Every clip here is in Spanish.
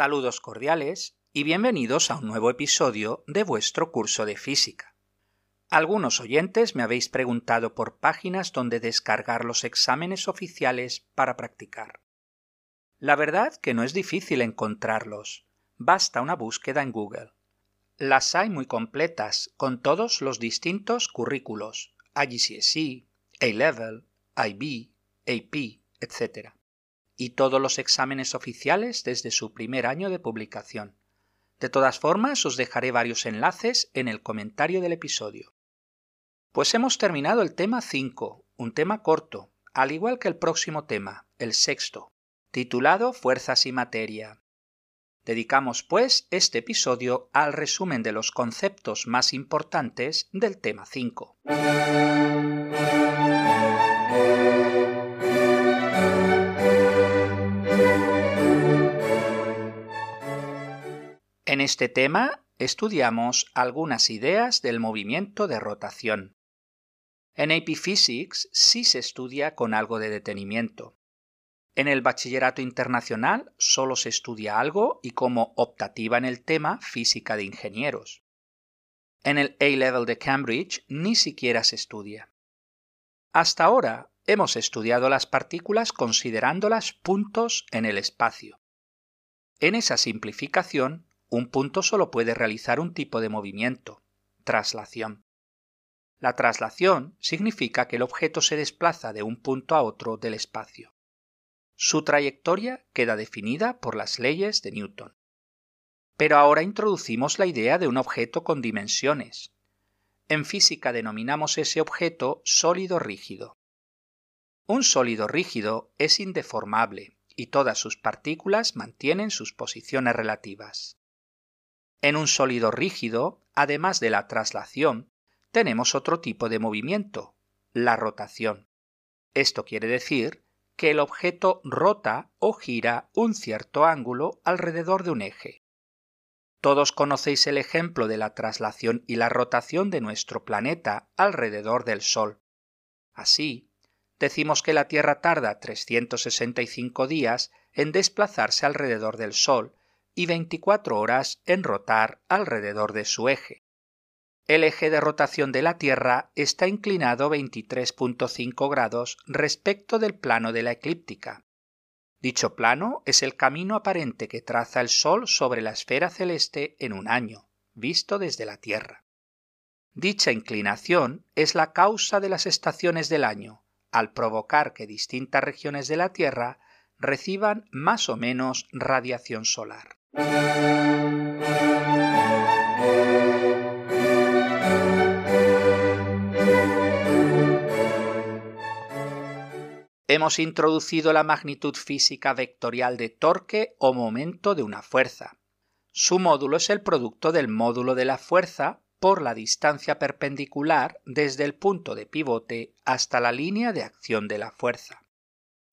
Saludos cordiales y bienvenidos a un nuevo episodio de vuestro curso de física. Algunos oyentes me habéis preguntado por páginas donde descargar los exámenes oficiales para practicar. La verdad que no es difícil encontrarlos, basta una búsqueda en Google. Las hay muy completas, con todos los distintos currículos, IGCSE, A-Level, IB, AP, etc y todos los exámenes oficiales desde su primer año de publicación. De todas formas, os dejaré varios enlaces en el comentario del episodio. Pues hemos terminado el tema 5, un tema corto, al igual que el próximo tema, el sexto, titulado Fuerzas y Materia. Dedicamos, pues, este episodio al resumen de los conceptos más importantes del tema 5. En este tema estudiamos algunas ideas del movimiento de rotación. En AP Physics sí se estudia con algo de detenimiento. En el bachillerato internacional solo se estudia algo y como optativa en el tema física de ingenieros. En el A-Level de Cambridge ni siquiera se estudia. Hasta ahora hemos estudiado las partículas considerándolas puntos en el espacio. En esa simplificación un punto solo puede realizar un tipo de movimiento, traslación. La traslación significa que el objeto se desplaza de un punto a otro del espacio. Su trayectoria queda definida por las leyes de Newton. Pero ahora introducimos la idea de un objeto con dimensiones. En física denominamos ese objeto sólido rígido. Un sólido rígido es indeformable y todas sus partículas mantienen sus posiciones relativas. En un sólido rígido, además de la traslación, tenemos otro tipo de movimiento, la rotación. Esto quiere decir que el objeto rota o gira un cierto ángulo alrededor de un eje. Todos conocéis el ejemplo de la traslación y la rotación de nuestro planeta alrededor del Sol. Así, decimos que la Tierra tarda 365 días en desplazarse alrededor del Sol y 24 horas en rotar alrededor de su eje. El eje de rotación de la Tierra está inclinado 23.5 grados respecto del plano de la eclíptica. Dicho plano es el camino aparente que traza el Sol sobre la esfera celeste en un año, visto desde la Tierra. Dicha inclinación es la causa de las estaciones del año, al provocar que distintas regiones de la Tierra reciban más o menos radiación solar. Hemos introducido la magnitud física vectorial de torque o momento de una fuerza. Su módulo es el producto del módulo de la fuerza por la distancia perpendicular desde el punto de pivote hasta la línea de acción de la fuerza.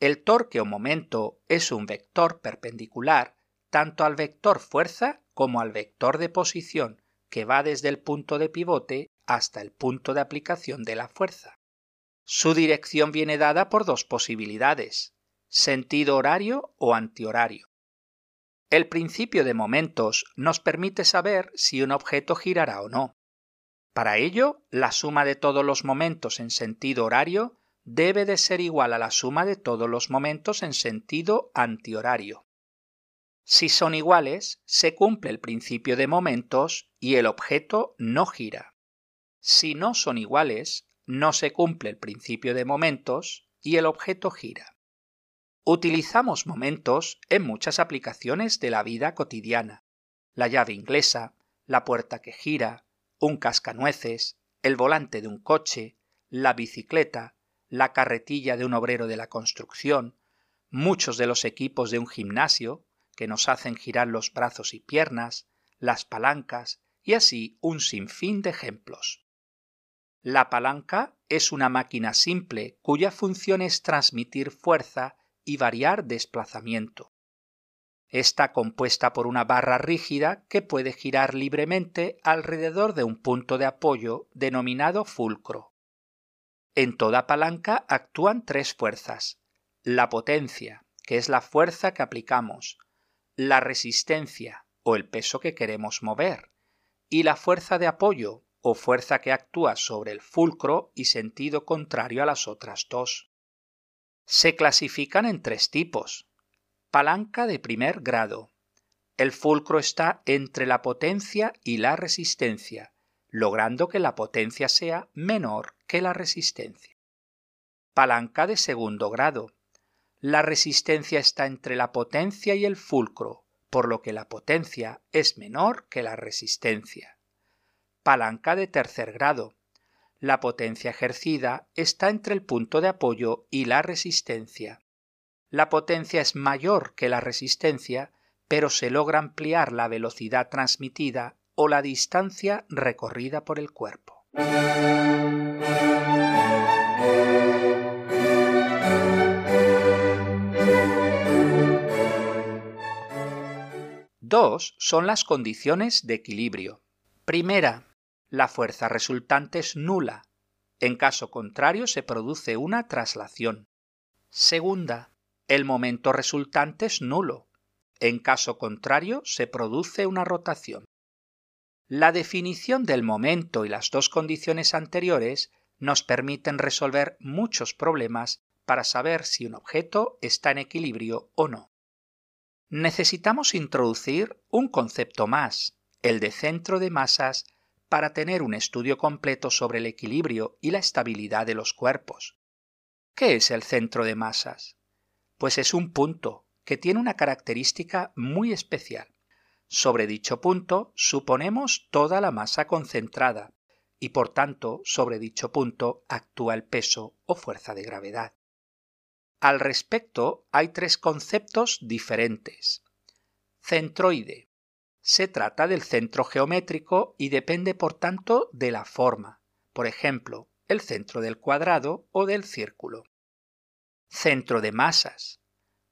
El torque o momento es un vector perpendicular tanto al vector fuerza como al vector de posición que va desde el punto de pivote hasta el punto de aplicación de la fuerza. Su dirección viene dada por dos posibilidades, sentido horario o antihorario. El principio de momentos nos permite saber si un objeto girará o no. Para ello, la suma de todos los momentos en sentido horario debe de ser igual a la suma de todos los momentos en sentido antihorario. Si son iguales, se cumple el principio de momentos y el objeto no gira. Si no son iguales, no se cumple el principio de momentos y el objeto gira. Utilizamos momentos en muchas aplicaciones de la vida cotidiana. La llave inglesa, la puerta que gira, un cascanueces, el volante de un coche, la bicicleta, la carretilla de un obrero de la construcción, muchos de los equipos de un gimnasio, que nos hacen girar los brazos y piernas, las palancas y así un sinfín de ejemplos. La palanca es una máquina simple cuya función es transmitir fuerza y variar desplazamiento. Está compuesta por una barra rígida que puede girar libremente alrededor de un punto de apoyo denominado fulcro. En toda palanca actúan tres fuerzas. La potencia, que es la fuerza que aplicamos, la resistencia o el peso que queremos mover, y la fuerza de apoyo o fuerza que actúa sobre el fulcro y sentido contrario a las otras dos. Se clasifican en tres tipos. Palanca de primer grado. El fulcro está entre la potencia y la resistencia, logrando que la potencia sea menor que la resistencia. Palanca de segundo grado. La resistencia está entre la potencia y el fulcro, por lo que la potencia es menor que la resistencia. Palanca de tercer grado. La potencia ejercida está entre el punto de apoyo y la resistencia. La potencia es mayor que la resistencia, pero se logra ampliar la velocidad transmitida o la distancia recorrida por el cuerpo. Dos son las condiciones de equilibrio. Primera, la fuerza resultante es nula. En caso contrario se produce una traslación. Segunda, el momento resultante es nulo. En caso contrario se produce una rotación. La definición del momento y las dos condiciones anteriores nos permiten resolver muchos problemas para saber si un objeto está en equilibrio o no necesitamos introducir un concepto más, el de centro de masas, para tener un estudio completo sobre el equilibrio y la estabilidad de los cuerpos. ¿Qué es el centro de masas? Pues es un punto que tiene una característica muy especial. Sobre dicho punto suponemos toda la masa concentrada y por tanto sobre dicho punto actúa el peso o fuerza de gravedad. Al respecto, hay tres conceptos diferentes. Centroide. Se trata del centro geométrico y depende por tanto de la forma, por ejemplo, el centro del cuadrado o del círculo. Centro de masas.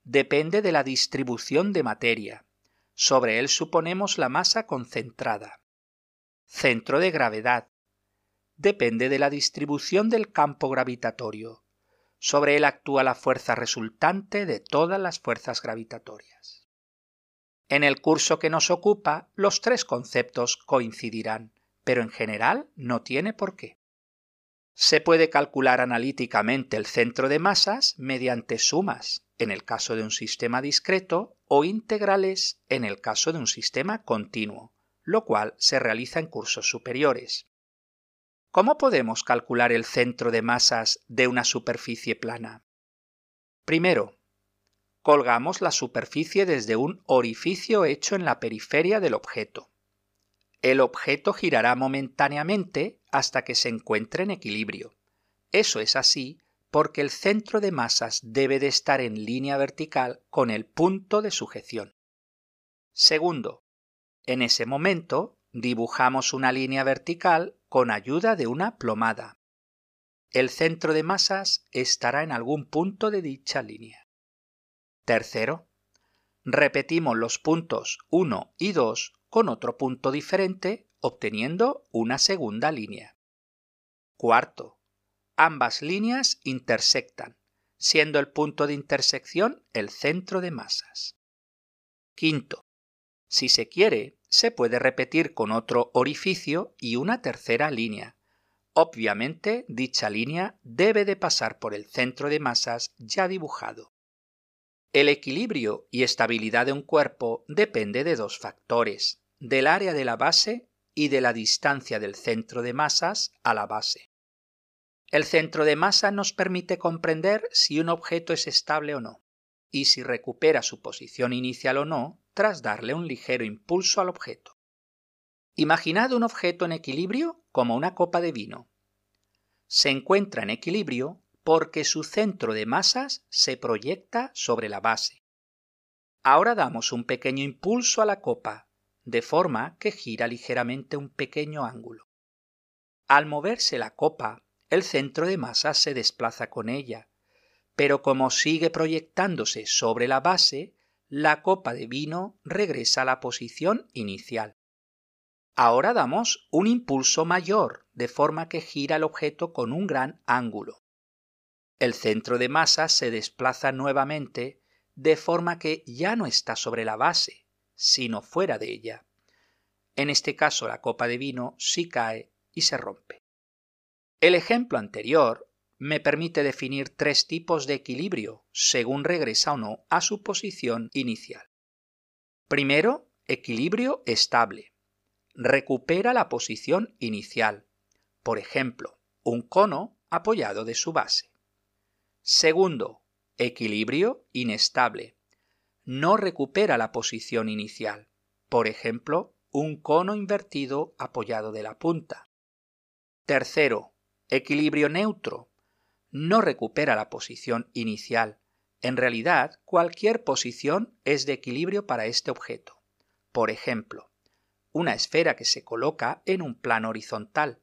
Depende de la distribución de materia. Sobre él suponemos la masa concentrada. Centro de gravedad. Depende de la distribución del campo gravitatorio. Sobre él actúa la fuerza resultante de todas las fuerzas gravitatorias. En el curso que nos ocupa, los tres conceptos coincidirán, pero en general no tiene por qué. Se puede calcular analíticamente el centro de masas mediante sumas, en el caso de un sistema discreto, o integrales en el caso de un sistema continuo, lo cual se realiza en cursos superiores. ¿Cómo podemos calcular el centro de masas de una superficie plana? Primero, colgamos la superficie desde un orificio hecho en la periferia del objeto. El objeto girará momentáneamente hasta que se encuentre en equilibrio. Eso es así porque el centro de masas debe de estar en línea vertical con el punto de sujeción. Segundo, en ese momento dibujamos una línea vertical con ayuda de una plomada. El centro de masas estará en algún punto de dicha línea. Tercero, repetimos los puntos 1 y 2 con otro punto diferente, obteniendo una segunda línea. Cuarto, ambas líneas intersectan, siendo el punto de intersección el centro de masas. Quinto, si se quiere, se puede repetir con otro orificio y una tercera línea. Obviamente, dicha línea debe de pasar por el centro de masas ya dibujado. El equilibrio y estabilidad de un cuerpo depende de dos factores, del área de la base y de la distancia del centro de masas a la base. El centro de masa nos permite comprender si un objeto es estable o no, y si recupera su posición inicial o no tras darle un ligero impulso al objeto. Imaginad un objeto en equilibrio como una copa de vino. Se encuentra en equilibrio porque su centro de masas se proyecta sobre la base. Ahora damos un pequeño impulso a la copa, de forma que gira ligeramente un pequeño ángulo. Al moverse la copa, el centro de masas se desplaza con ella, pero como sigue proyectándose sobre la base, la copa de vino regresa a la posición inicial. Ahora damos un impulso mayor, de forma que gira el objeto con un gran ángulo. El centro de masa se desplaza nuevamente, de forma que ya no está sobre la base, sino fuera de ella. En este caso la copa de vino sí cae y se rompe. El ejemplo anterior me permite definir tres tipos de equilibrio según regresa o no a su posición inicial. Primero, equilibrio estable. Recupera la posición inicial. Por ejemplo, un cono apoyado de su base. Segundo, equilibrio inestable. No recupera la posición inicial. Por ejemplo, un cono invertido apoyado de la punta. Tercero, equilibrio neutro. No recupera la posición inicial. En realidad, cualquier posición es de equilibrio para este objeto. Por ejemplo, una esfera que se coloca en un plano horizontal.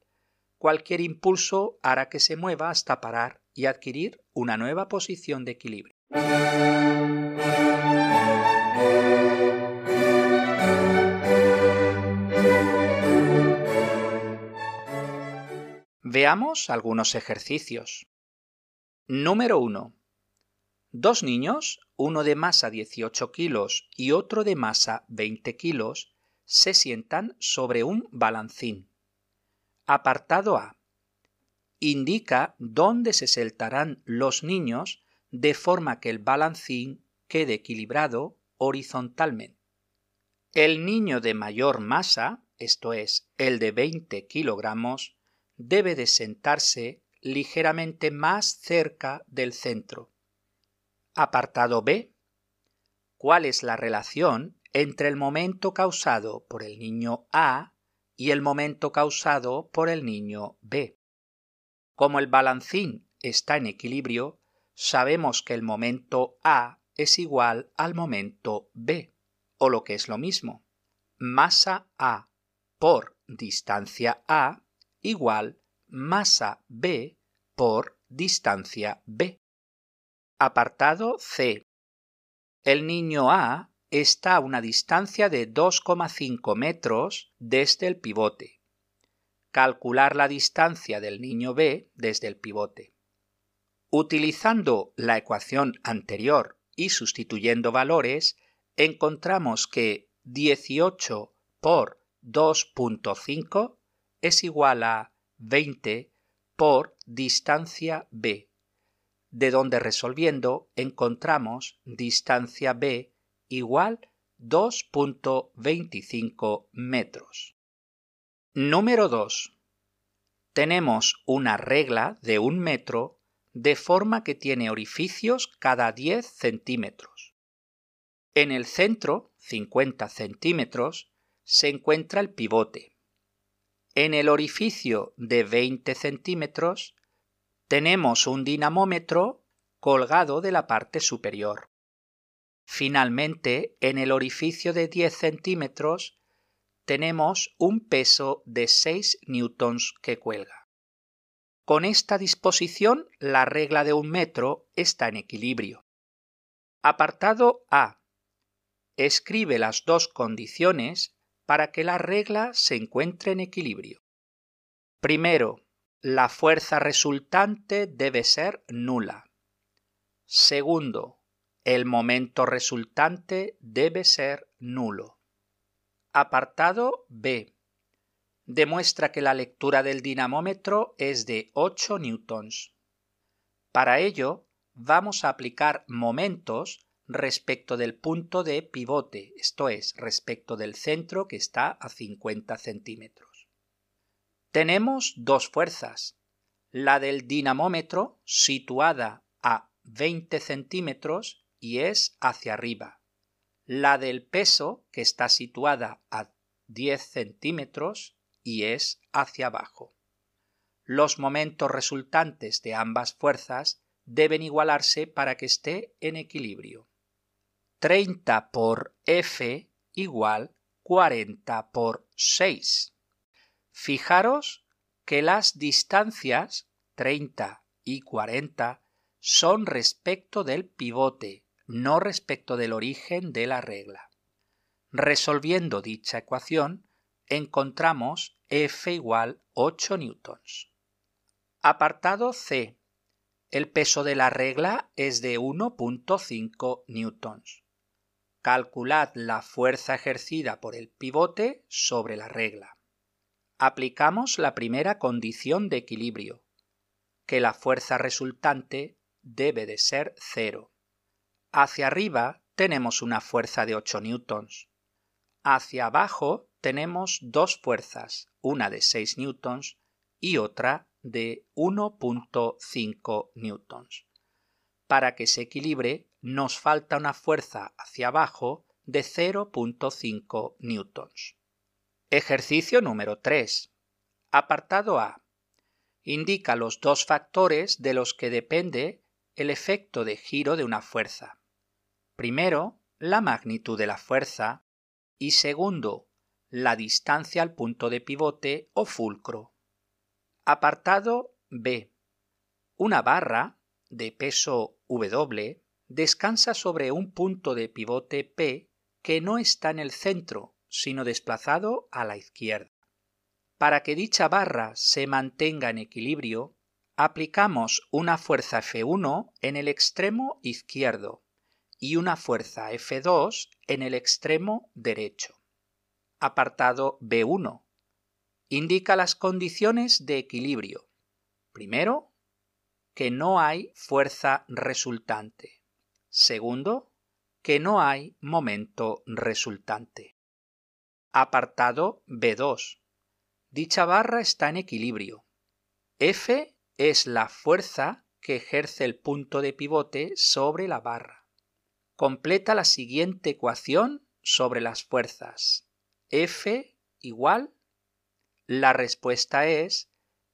Cualquier impulso hará que se mueva hasta parar y adquirir una nueva posición de equilibrio. Veamos algunos ejercicios. Número 1. Dos niños, uno de masa 18 kilos y otro de masa 20 kilos, se sientan sobre un balancín. Apartado A. Indica dónde se sentarán los niños de forma que el balancín quede equilibrado horizontalmente. El niño de mayor masa, esto es, el de 20 kilogramos, debe de sentarse ligeramente más cerca del centro. Apartado B. ¿Cuál es la relación entre el momento causado por el niño A y el momento causado por el niño B? Como el balancín está en equilibrio, sabemos que el momento A es igual al momento B, o lo que es lo mismo, masa A por distancia A igual masa B por distancia B. Apartado C. El niño A está a una distancia de 2,5 metros desde el pivote. Calcular la distancia del niño B desde el pivote. Utilizando la ecuación anterior y sustituyendo valores, encontramos que 18 por 2.5 es igual a 20 por distancia b, de donde resolviendo encontramos distancia b igual 2.25 metros. Número 2. Tenemos una regla de un metro de forma que tiene orificios cada 10 centímetros. En el centro, 50 centímetros, se encuentra el pivote. En el orificio de 20 centímetros tenemos un dinamómetro colgado de la parte superior. Finalmente, en el orificio de 10 centímetros tenemos un peso de 6 newtons que cuelga. Con esta disposición, la regla de un metro está en equilibrio. Apartado A. Escribe las dos condiciones para que la regla se encuentre en equilibrio. Primero, la fuerza resultante debe ser nula. Segundo, el momento resultante debe ser nulo. Apartado B. Demuestra que la lectura del dinamómetro es de 8 newtons. Para ello, vamos a aplicar momentos respecto del punto de pivote, esto es, respecto del centro que está a 50 centímetros. Tenemos dos fuerzas, la del dinamómetro situada a 20 centímetros y es hacia arriba, la del peso que está situada a 10 centímetros y es hacia abajo. Los momentos resultantes de ambas fuerzas deben igualarse para que esté en equilibrio. 30 por F igual 40 por 6. Fijaros que las distancias 30 y 40 son respecto del pivote, no respecto del origen de la regla. Resolviendo dicha ecuación, encontramos F igual 8 newtons. Apartado C. El peso de la regla es de 1.5 newtons. Calculad la fuerza ejercida por el pivote sobre la regla. Aplicamos la primera condición de equilibrio, que la fuerza resultante debe de ser cero. Hacia arriba tenemos una fuerza de 8 newtons. Hacia abajo tenemos dos fuerzas, una de 6 newtons y otra de 1.5 newtons. Para que se equilibre nos falta una fuerza hacia abajo de 0.5 newtons. Ejercicio número 3. Apartado A. Indica los dos factores de los que depende el efecto de giro de una fuerza. Primero, la magnitud de la fuerza y segundo, la distancia al punto de pivote o fulcro. Apartado B. Una barra de peso W descansa sobre un punto de pivote P que no está en el centro, sino desplazado a la izquierda. Para que dicha barra se mantenga en equilibrio, aplicamos una fuerza F1 en el extremo izquierdo y una fuerza F2 en el extremo derecho. Apartado B1 indica las condiciones de equilibrio. Primero, que no hay fuerza resultante. Segundo, que no hay momento resultante. Apartado B2. Dicha barra está en equilibrio. F es la fuerza que ejerce el punto de pivote sobre la barra. Completa la siguiente ecuación sobre las fuerzas. F igual la respuesta es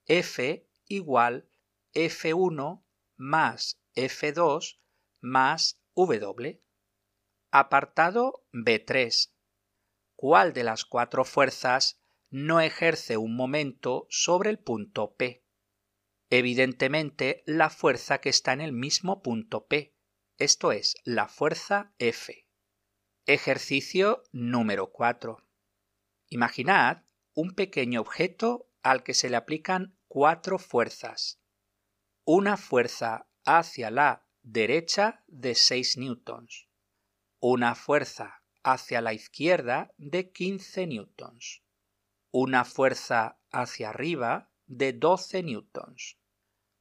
F igual F1 más F2 más W. Apartado B3. ¿Cuál de las cuatro fuerzas no ejerce un momento sobre el punto P? Evidentemente, la fuerza que está en el mismo punto P, esto es, la fuerza F. Ejercicio número 4. Imaginad un pequeño objeto al que se le aplican cuatro fuerzas. Una fuerza hacia la derecha de 6 newtons. Una fuerza hacia la izquierda de 15 newtons. Una fuerza hacia arriba de 12 newtons.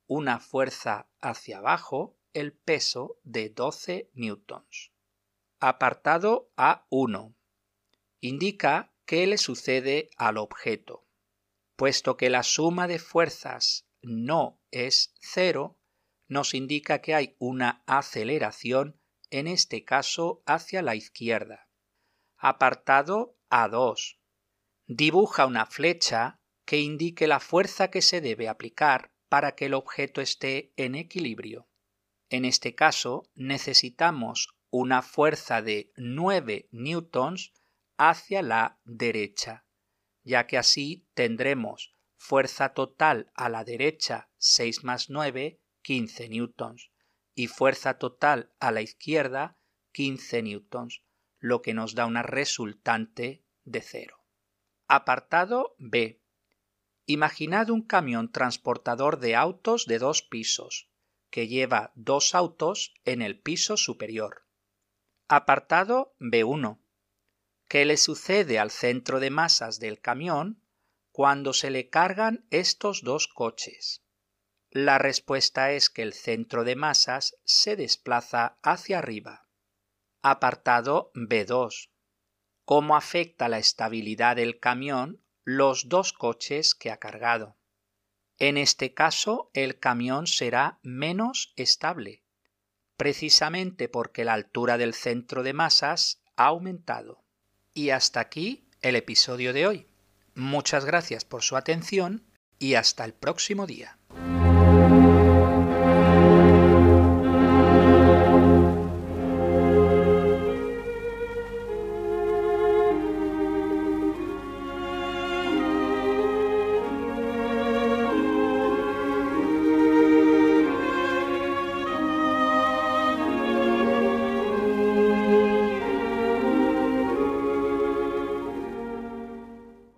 Una fuerza hacia abajo, el peso de 12 newtons. Apartado A1. Indica qué le sucede al objeto. Puesto que la suma de fuerzas no es cero, nos indica que hay una aceleración, en este caso hacia la izquierda. Apartado A2. Dibuja una flecha que indique la fuerza que se debe aplicar para que el objeto esté en equilibrio. En este caso necesitamos una fuerza de 9 newtons hacia la derecha, ya que así tendremos fuerza total a la derecha 6 más 9, 15 newtons, y fuerza total a la izquierda 15 newtons, lo que nos da una resultante de cero. Apartado B. Imaginad un camión transportador de autos de dos pisos, que lleva dos autos en el piso superior. Apartado B1. ¿Qué le sucede al centro de masas del camión cuando se le cargan estos dos coches? La respuesta es que el centro de masas se desplaza hacia arriba. Apartado B2. ¿Cómo afecta la estabilidad del camión los dos coches que ha cargado? En este caso, el camión será menos estable, precisamente porque la altura del centro de masas ha aumentado. Y hasta aquí el episodio de hoy. Muchas gracias por su atención y hasta el próximo día.